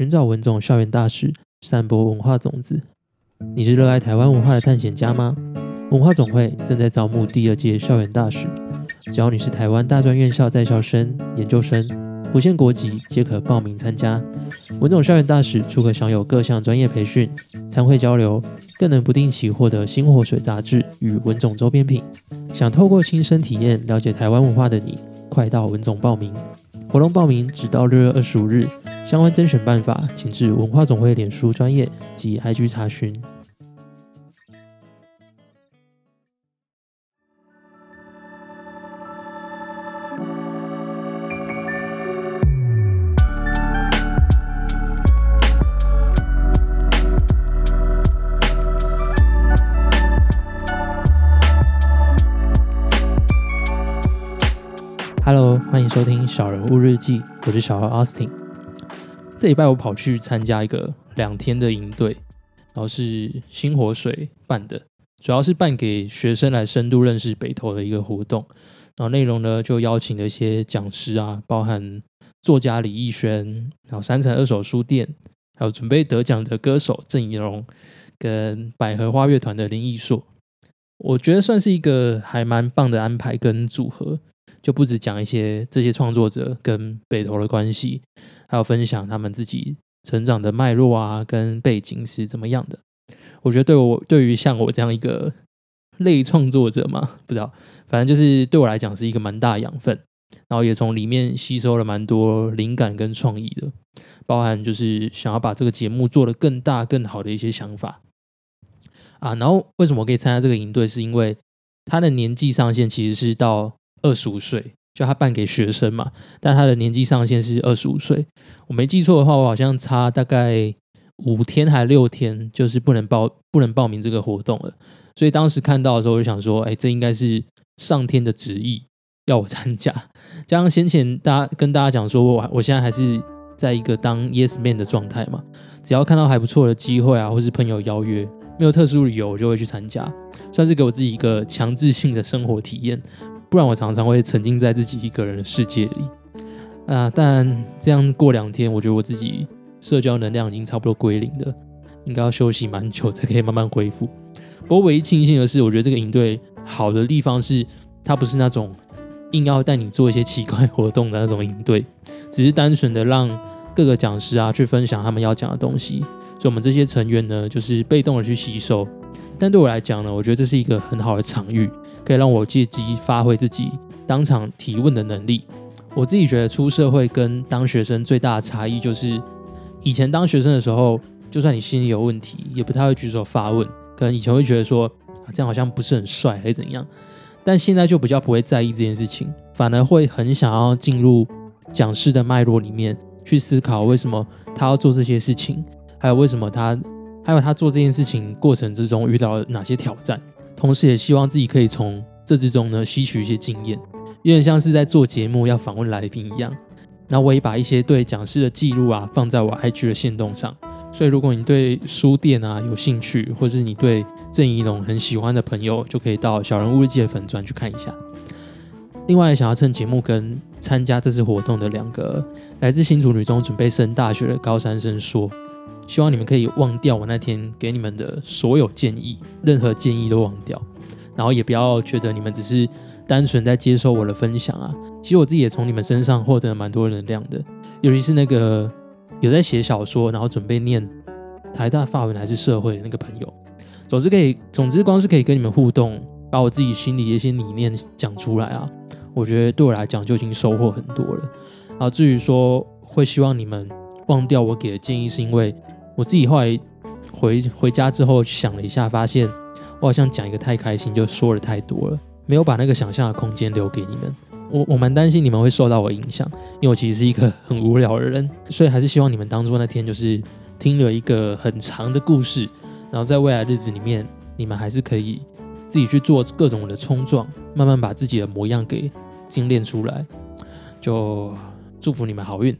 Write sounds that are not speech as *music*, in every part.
寻找文总校园大使，散播文化种子。你是热爱台湾文化的探险家吗？文化总会正在招募第二届校园大使，只要你是台湾大专院校在校生、研究生，不限国籍，皆可报名参加。文总校园大使除可享有各项专业培训、参会交流，更能不定期获得《新活水》杂志与文总周边品。想透过亲身体验了解台湾文化的你，快到文总报名！活动报名直到六月二十五日，相关甄选办法请至文化总会脸书专业及 IG 查询。Hello，欢迎收听《小人物日记》，我是小何 Austin。这礼拜我跑去参加一个两天的营队，然后是星火水办的，主要是办给学生来深度认识北投的一个活动。然后内容呢，就邀请了一些讲师啊，包含作家李义轩，然后三层二手书店，还有准备得奖的歌手郑怡蓉，跟百合花乐团的林艺硕。我觉得算是一个还蛮棒的安排跟组合。就不止讲一些这些创作者跟北投的关系，还有分享他们自己成长的脉络啊，跟背景是怎么样的。我觉得对我对于像我这样一个类创作者嘛，不知道，反正就是对我来讲是一个蛮大养分，然后也从里面吸收了蛮多灵感跟创意的，包含就是想要把这个节目做得更大更好的一些想法啊。然后为什么我可以参加这个营队，是因为他的年纪上限其实是到。二十五岁，就他办给学生嘛，但他的年纪上限是二十五岁。我没记错的话，我好像差大概五天还六天，就是不能报不能报名这个活动了。所以当时看到的时候，我就想说，哎，这应该是上天的旨意要我参加。*laughs* 加上先前大家跟大家讲说，我我现在还是在一个当 yes man 的状态嘛，只要看到还不错的机会啊，或是朋友邀约，没有特殊理由，我就会去参加，算是给我自己一个强制性的生活体验。不然我常常会沉浸在自己一个人的世界里啊！但这样过两天，我觉得我自己社交能量已经差不多归零了，应该要休息蛮久才可以慢慢恢复。不过唯一庆幸的是，我觉得这个营队好的地方是，它不是那种硬要带你做一些奇怪活动的那种营队，*laughs* 只是单纯的让各个讲师啊去分享他们要讲的东西，所以我们这些成员呢，就是被动的去吸收。但对我来讲呢，我觉得这是一个很好的场域。可以让我借机发挥自己当场提问的能力。我自己觉得出社会跟当学生最大的差异就是，以前当学生的时候，就算你心里有问题，也不太会举手发问。可能以前会觉得说，啊这样好像不是很帅，还是怎样。但现在就比较不会在意这件事情，反而会很想要进入讲师的脉络里面去思考，为什么他要做这些事情，还有为什么他，还有他做这件事情过程之中遇到哪些挑战。同时，也希望自己可以从这之中呢吸取一些经验，有点像是在做节目要访问来宾一样。那我也把一些对讲师的记录啊放在我 IG 的线动上。所以，如果你对书店啊有兴趣，或是你对郑怡农很喜欢的朋友，就可以到小人物日记的粉专去看一下。另外，想要趁节目跟参加这次活动的两个来自新竹女中准备升大学的高三生说。希望你们可以忘掉我那天给你们的所有建议，任何建议都忘掉，然后也不要觉得你们只是单纯在接受我的分享啊。其实我自己也从你们身上获得了蛮多能量的，尤其是那个有在写小说，然后准备念台大法文还是社会的那个朋友。总之可以，总之光是可以跟你们互动，把我自己心里的一些理念讲出来啊，我觉得对我来讲就已经收获很多了。然后至于说会希望你们忘掉我给的建议，是因为。我自己后来回回家之后想了一下，发现我好像讲一个太开心，就说了太多了，没有把那个想象的空间留给你们。我我蛮担心你们会受到我影响，因为我其实是一个很无聊的人，所以还是希望你们当做那天就是听了一个很长的故事，然后在未来日子里面，你们还是可以自己去做各种的冲撞，慢慢把自己的模样给精炼出来。就祝福你们好运。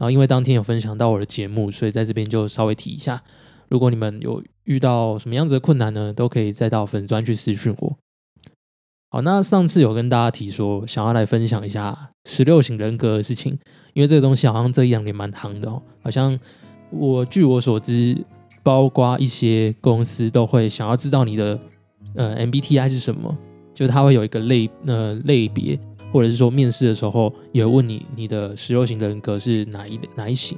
然后因为当天有分享到我的节目，所以在这边就稍微提一下。如果你们有遇到什么样子的困难呢，都可以再到粉专去私讯我。好，那上次有跟大家提说，想要来分享一下十六型人格的事情，因为这个东西好像这一两年蛮夯的哦，好像我据我所知，包括一些公司都会想要知道你的呃 MBTI 是什么，就是他会有一个类呃类别，或者是说面试的时候也会问你你的十六型人格是哪一哪一型。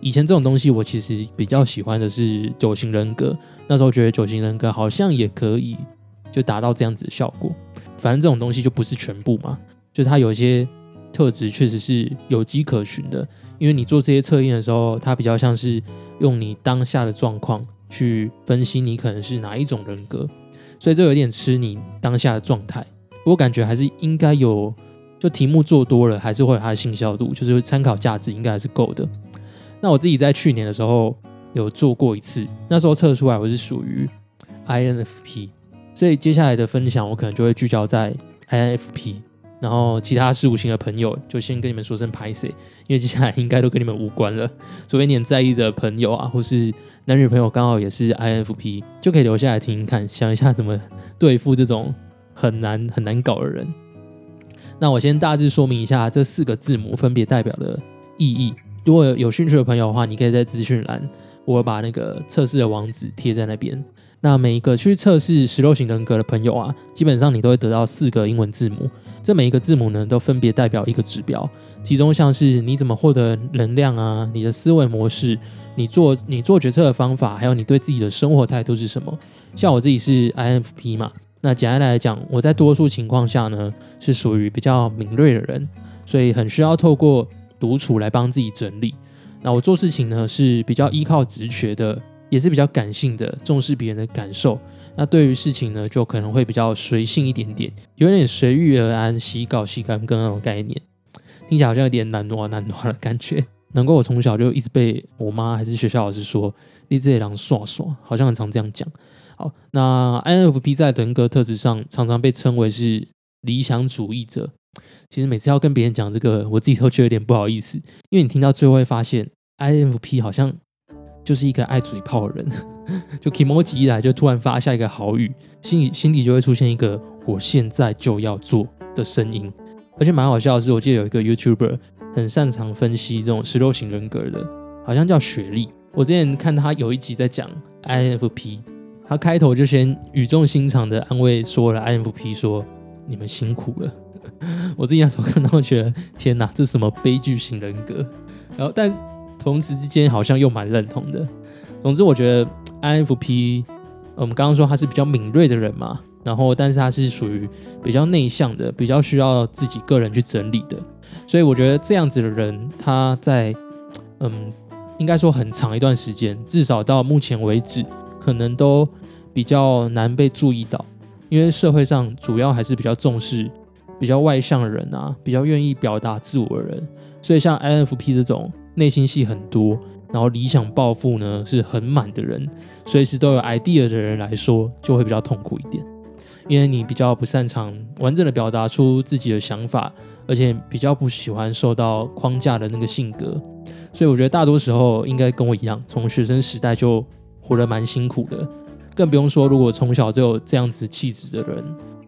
以前这种东西我其实比较喜欢的是九型人格，那时候觉得九型人格好像也可以就达到这样子的效果。反正这种东西就不是全部嘛，就它有一些。特质确实是有迹可循的，因为你做这些测验的时候，它比较像是用你当下的状况去分析你可能是哪一种人格，所以这有点吃你当下的状态。我感觉还是应该有，就题目做多了，还是会有它的信效度，就是参考价值应该还是够的。那我自己在去年的时候有做过一次，那时候测出来我是属于 INFP，所以接下来的分享我可能就会聚焦在 INFP。然后其他事务型的朋友就先跟你们说声拍 C，因为接下来应该都跟你们无关了。除非你很在意的朋友啊，或是男女朋友刚好也是 INFP，就可以留下来听听看，想一下怎么对付这种很难很难搞的人。那我先大致说明一下这四个字母分别代表的意义。如果有兴趣的朋友的话，你可以在资讯栏我把那个测试的网址贴在那边。那每一个去测试十六型人格的朋友啊，基本上你都会得到四个英文字母。这每一个字母呢，都分别代表一个指标，其中像是你怎么获得能量啊，你的思维模式，你做你做决策的方法，还有你对自己的生活态度是什么。像我自己是 INFP 嘛，那简单来讲，我在多数情况下呢，是属于比较敏锐的人，所以很需要透过独处来帮自己整理。那我做事情呢，是比较依靠直觉的，也是比较感性的，重视别人的感受。那对于事情呢，就可能会比较随性一点点，有点随遇而安、喜搞习干跟那种概念，听起来好像有点难挪难挪的感觉。难怪我从小就一直被我妈还是学校老师说“你这狼耍耍”，好像很常这样讲。好，那 INFP 在人格特质上常常被称为是理想主义者。其实每次要跟别人讲这个，我自己都觉得有点不好意思，因为你听到最后会发现，INFP 好像就是一个爱嘴炮的人。*laughs* 就 Kimoji 一来就突然发下一个好语，心里心里就会出现一个我现在就要做的声音，而且蛮好笑的是，我记得有一个 YouTuber 很擅长分析这种十六型人格的，好像叫雪莉。我之前看他有一集在讲 INFP，他开头就先语重心长的安慰说了 INFP 说你们辛苦了。*laughs* 我自己那时候看到觉得天哪，这什么悲剧型人格？然后但同时之间好像又蛮认同的。总之我觉得。INFP，我们刚刚说他是比较敏锐的人嘛，然后但是他是属于比较内向的，比较需要自己个人去整理的，所以我觉得这样子的人，他在嗯，应该说很长一段时间，至少到目前为止，可能都比较难被注意到，因为社会上主要还是比较重视比较外向的人啊，比较愿意表达自我的人，所以像 INFP 这种内心戏很多。然后理想抱负呢是很满的人，随时都有 idea 的人来说，就会比较痛苦一点，因为你比较不擅长完整的表达出自己的想法，而且比较不喜欢受到框架的那个性格，所以我觉得大多时候应该跟我一样，从学生时代就活得蛮辛苦的，更不用说如果从小就有这样子气质的人，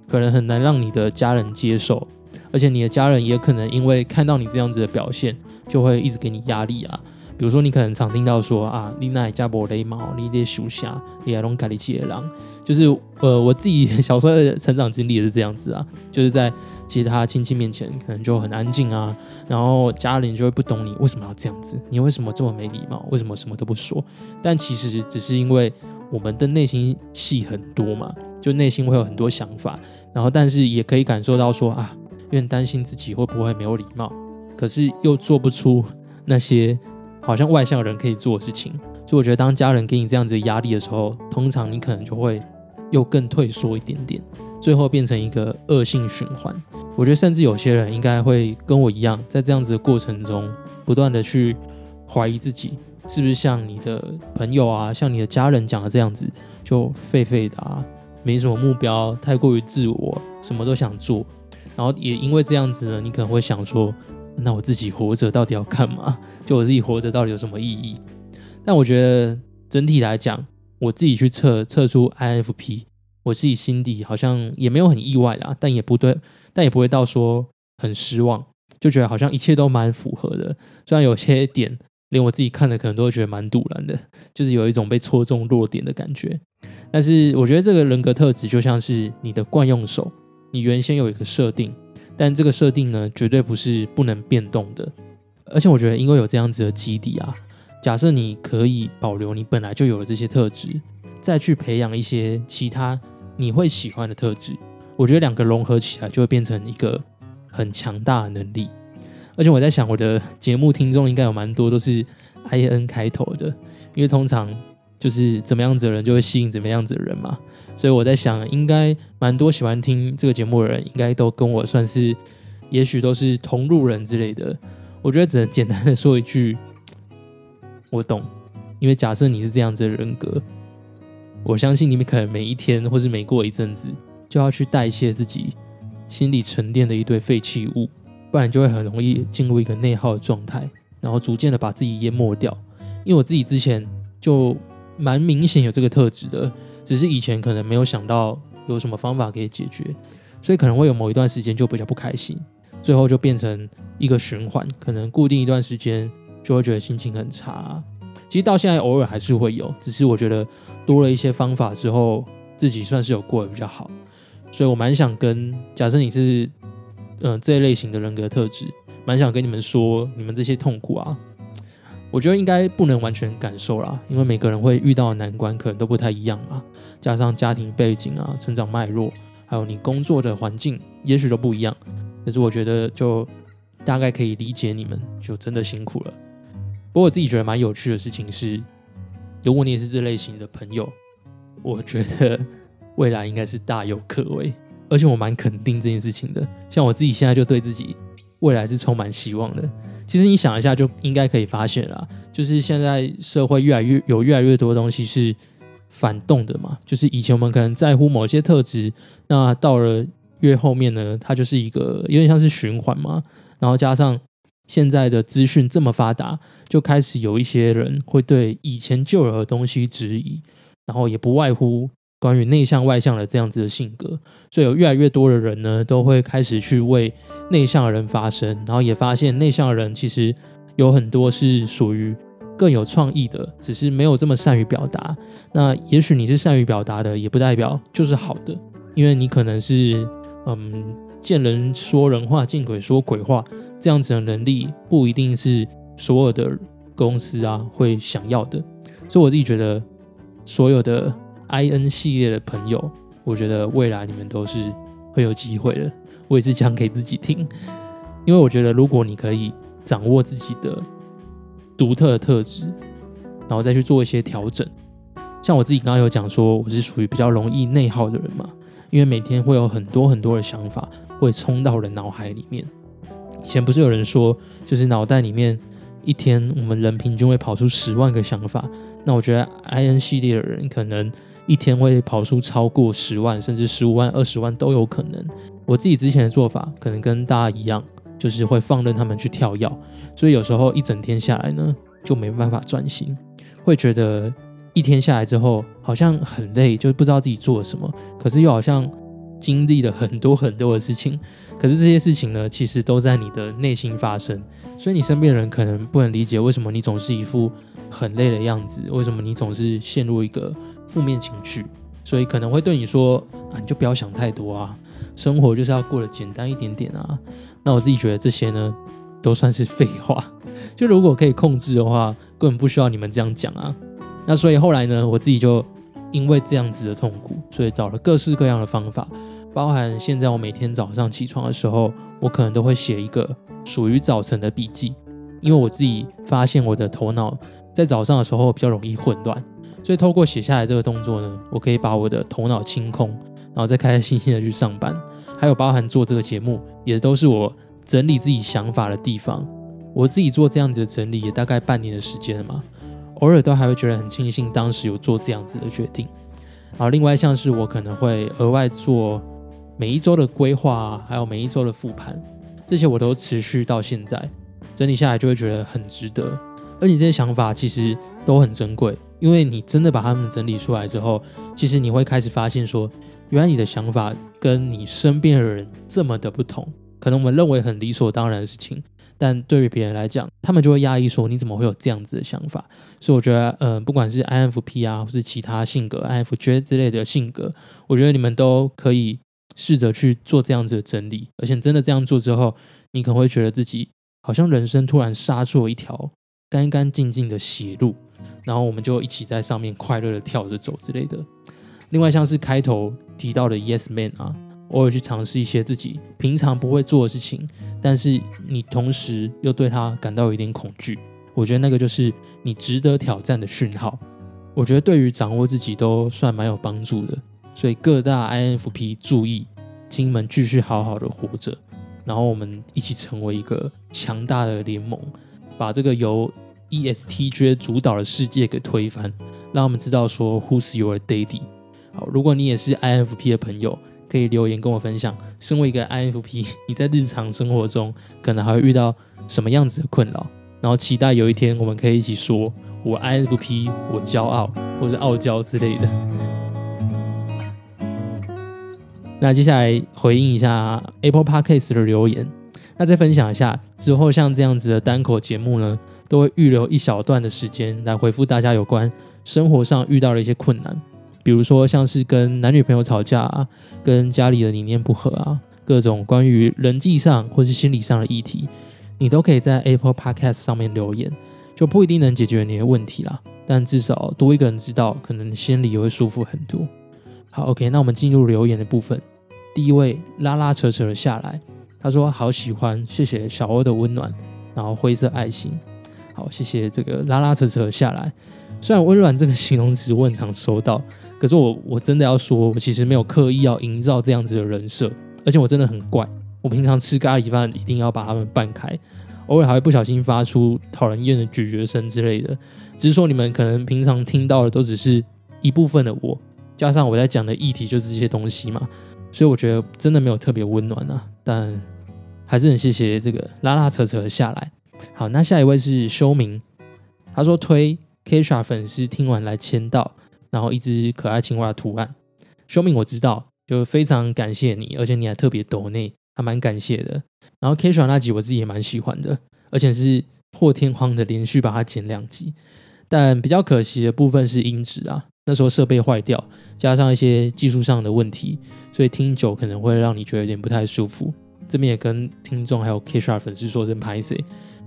可能很难让你的家人接受，而且你的家人也可能因为看到你这样子的表现，就会一直给你压力啊。比如说，你可能常听到说啊，你那加波雷毛，你得属下，你还弄卡里奇野狼，就是呃，我自己小时候的成长经历也是这样子啊，就是在其他亲戚面前可能就很安静啊，然后家人就会不懂你为什么要这样子，你为什么这么没礼貌，为什么什么都不说？但其实只是因为我们的内心戏很多嘛，就内心会有很多想法，然后但是也可以感受到说啊，有点担心自己会不会没有礼貌，可是又做不出那些。好像外向人可以做的事情，所以我觉得当家人给你这样子压力的时候，通常你可能就会又更退缩一点点，最后变成一个恶性循环。我觉得甚至有些人应该会跟我一样，在这样子的过程中，不断的去怀疑自己是不是像你的朋友啊，像你的家人讲的这样子，就废废的啊，没什么目标，太过于自我，什么都想做，然后也因为这样子呢，你可能会想说。那我自己活着到底要干嘛？就我自己活着到底有什么意义？但我觉得整体来讲，我自己去测测出 INFP，我自己心底好像也没有很意外啦，但也不对，但也不会到说很失望，就觉得好像一切都蛮符合的。虽然有些点连我自己看了可能都会觉得蛮堵然的，就是有一种被戳中弱点的感觉。但是我觉得这个人格特质就像是你的惯用手，你原先有一个设定，但这个设定呢，绝对不是不能变动的。而且我觉得，因为有这样子的基底啊，假设你可以保留你本来就有的这些特质，再去培养一些其他你会喜欢的特质，我觉得两个融合起来就会变成一个很强大的能力。而且我在想，我的节目听众应该有蛮多都是 I N 开头的，因为通常就是怎么样子的人就会吸引怎么样子的人嘛。所以我在想，应该蛮多喜欢听这个节目的人，应该都跟我算是，也许都是同路人之类的。我觉得只能简单的说一句，我懂。因为假设你是这样子的人格，我相信你们可能每一天或是每过一阵子，就要去代谢自己心里沉淀的一堆废弃物。不然就会很容易进入一个内耗的状态，然后逐渐的把自己淹没掉。因为我自己之前就蛮明显有这个特质的，只是以前可能没有想到有什么方法可以解决，所以可能会有某一段时间就比较不开心，最后就变成一个循环，可能固定一段时间就会觉得心情很差。其实到现在偶尔还是会有，只是我觉得多了一些方法之后，自己算是有过得比较好。所以我蛮想跟，假设你是。嗯，这一类型的人格特质，蛮想跟你们说，你们这些痛苦啊，我觉得应该不能完全感受啦，因为每个人会遇到的难关可能都不太一样啊，加上家庭背景啊、成长脉络，还有你工作的环境，也许都不一样。可是我觉得，就大概可以理解你们，就真的辛苦了。不过我自己觉得蛮有趣的事情是，如果你也是这类型的朋友，我觉得未来应该是大有可为。而且我蛮肯定这件事情的，像我自己现在就对自己未来是充满希望的。其实你想一下，就应该可以发现啦，就是现在社会越来越有越来越多东西是反动的嘛。就是以前我们可能在乎某些特质，那到了越后面呢，它就是一个有点像是循环嘛。然后加上现在的资讯这么发达，就开始有一些人会对以前旧有的东西质疑，然后也不外乎。关于内向外向的这样子的性格，所以有越来越多的人呢，都会开始去为内向的人发声，然后也发现内向的人其实有很多是属于更有创意的，只是没有这么善于表达。那也许你是善于表达的，也不代表就是好的，因为你可能是嗯见人说人话，见鬼说鬼话这样子的能力，不一定是所有的公司啊会想要的。所以我自己觉得所有的。I N 系列的朋友，我觉得未来你们都是会有机会的。我也是讲给自己听，因为我觉得如果你可以掌握自己的独特的特质，然后再去做一些调整。像我自己刚刚有讲说，我是属于比较容易内耗的人嘛，因为每天会有很多很多的想法会冲到人脑海里面。以前不是有人说，就是脑袋里面一天我们人平均会跑出十万个想法。那我觉得 I N 系列的人可能。一天会跑出超过十万，甚至十五万、二十万都有可能。我自己之前的做法可能跟大家一样，就是会放任他们去跳跃，所以有时候一整天下来呢，就没办法专心，会觉得一天下来之后好像很累，就不知道自己做了什么，可是又好像经历了很多很多的事情。可是这些事情呢，其实都在你的内心发生，所以你身边的人可能不能理解为什么你总是一副很累的样子，为什么你总是陷入一个。负面情绪，所以可能会对你说啊，你就不要想太多啊，生活就是要过得简单一点点啊。那我自己觉得这些呢，都算是废话。就如果可以控制的话，根本不需要你们这样讲啊。那所以后来呢，我自己就因为这样子的痛苦，所以找了各式各样的方法，包含现在我每天早上起床的时候，我可能都会写一个属于早晨的笔记，因为我自己发现我的头脑在早上的时候比较容易混乱。所以透过写下来这个动作呢，我可以把我的头脑清空，然后再开开心心的去上班。还有包含做这个节目，也都是我整理自己想法的地方。我自己做这样子的整理，也大概半年的时间了嘛。偶尔都还会觉得很庆幸当时有做这样子的决定。好另外像是我可能会额外做每一周的规划，还有每一周的复盘，这些我都持续到现在整理下来，就会觉得很值得。而你这些想法其实都很珍贵。因为你真的把它们整理出来之后，其实你会开始发现说，原来你的想法跟你身边的人这么的不同。可能我们认为很理所当然的事情，但对于别人来讲，他们就会压抑说你怎么会有这样子的想法？所以我觉得，嗯，不管是 INFP 啊，或是其他性格 INFJ 之类的性格，我觉得你们都可以试着去做这样子的整理，而且真的这样做之后，你可能会觉得自己好像人生突然杀出了一条干干净净的血路，然后我们就一起在上面快乐的跳着走之类的。另外，像是开头提到的 Yes Man 啊。偶尔去尝试一些自己平常不会做的事情，但是你同时又对他感到有一点恐惧，我觉得那个就是你值得挑战的讯号。我觉得对于掌握自己都算蛮有帮助的。所以各大 INFP 注意，请你们继续好好的活着，然后我们一起成为一个强大的联盟，把这个由 ESTJ 主导的世界给推翻，让我们知道说 Who's your daddy？好，如果你也是 INFP 的朋友。可以留言跟我分享，身为一个 INFP，*laughs* 你在日常生活中可能还会遇到什么样子的困扰？然后期待有一天我们可以一起说“我 INFP，我骄傲”或者“傲娇”之类的。那接下来回应一下 Apple Podcast 的留言，那再分享一下之后像这样子的单口节目呢，都会预留一小段的时间来回复大家有关生活上遇到的一些困难。比如说，像是跟男女朋友吵架啊，跟家里的理念不合啊，各种关于人际上或是心理上的议题，你都可以在 Apple Podcast 上面留言，就不一定能解决你的问题啦，但至少多一个人知道，可能心里也会舒服很多。好，OK，那我们进入留言的部分。第一位拉拉扯扯的下来，他说好喜欢，谢谢小欧的温暖，然后灰色爱心。好，谢谢这个拉拉扯扯下来。虽然温暖这个形容词我很常收到，可是我我真的要说，我其实没有刻意要营造这样子的人设，而且我真的很怪。我平常吃咖喱饭一定要把它们拌开，偶尔还会不小心发出讨人厌的咀嚼声之类的。只是说你们可能平常听到的都只是一部分的我，加上我在讲的议题就是这些东西嘛，所以我觉得真的没有特别温暖啊。但还是很谢谢这个拉拉扯扯下来。好，那下一位是修明，他说推。Kisha 粉丝听完来签到，然后一只可爱青蛙的图案，说明我知道，就非常感谢你，而且你还特别抖内，还蛮感谢的。然后 Kisha 那集我自己也蛮喜欢的，而且是破天荒的连续把它剪两集。但比较可惜的部分是音质啊，那时候设备坏掉，加上一些技术上的问题，所以听久可能会让你觉得有点不太舒服。这边也跟听众还有 Kisha 粉丝说声拍谁。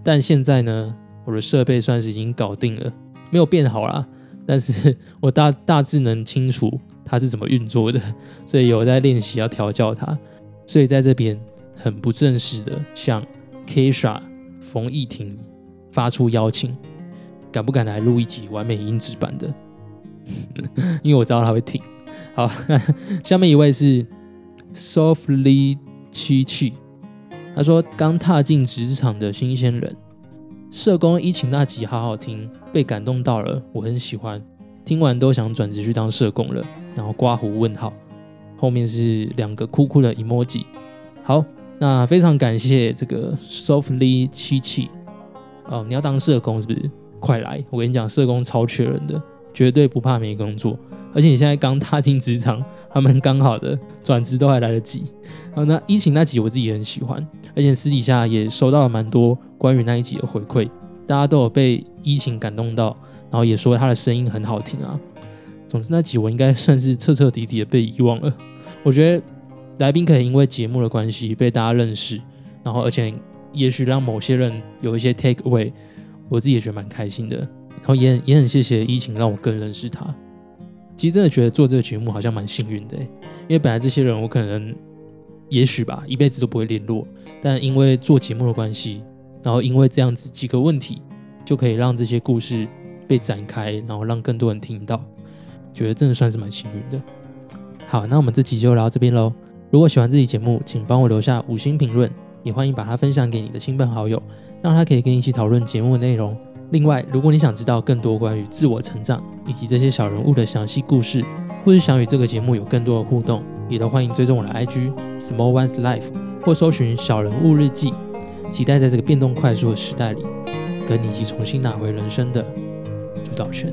但现在呢，我的设备算是已经搞定了。没有变好啦，但是 *laughs* 我大大致能清楚它是怎么运作的，所以有在练习要调教它。所以在这边很不正式的向 Kisha 冯艺婷发出邀请，敢不敢来录一集完美音质版的？*laughs* 因为我知道他会听。好，*laughs* 下面一位是 Softly 七七，他说刚踏进职场的新鲜人。社工一请那集好好听，被感动到了，我很喜欢。听完都想转职去当社工了。然后刮胡问号，后面是两个酷酷的 emoji。好，那非常感谢这个 softly 七七哦，你要当社工是不是？快来，我跟你讲，社工超缺人的，*laughs* 绝对不怕没工作。而且你现在刚踏进职场，他们刚好的转职都还来得及。好，那疫情那集我自己也很喜欢，而且私底下也收到了蛮多。关于那一集的回馈，大家都有被依情感动到，然后也说他的声音很好听啊。总之那集我应该算是彻彻底底的被遗忘了。我觉得来宾可以因为节目的关系被大家认识，然后而且也许让某些人有一些 take away，我自己也觉得蛮开心的。然后也也很谢谢依情让我更认识他。其实真的觉得做这个节目好像蛮幸运的，因为本来这些人我可能也许吧一辈子都不会联络，但因为做节目的关系。然后因为这样子几个问题，就可以让这些故事被展开，然后让更多人听到，觉得真的算是蛮幸运的。好，那我们这期就聊到这边喽。如果喜欢这期节目，请帮我留下五星评论，也欢迎把它分享给你的亲朋好友，让他可以跟你一起讨论节目的内容。另外，如果你想知道更多关于自我成长以及这些小人物的详细故事，或是想与这个节目有更多的互动，也都欢迎追踪我的 IG Small One's Life 或搜寻小人物日记。期待在这个变动快速的时代里，跟你一起重新拿回人生的主导权。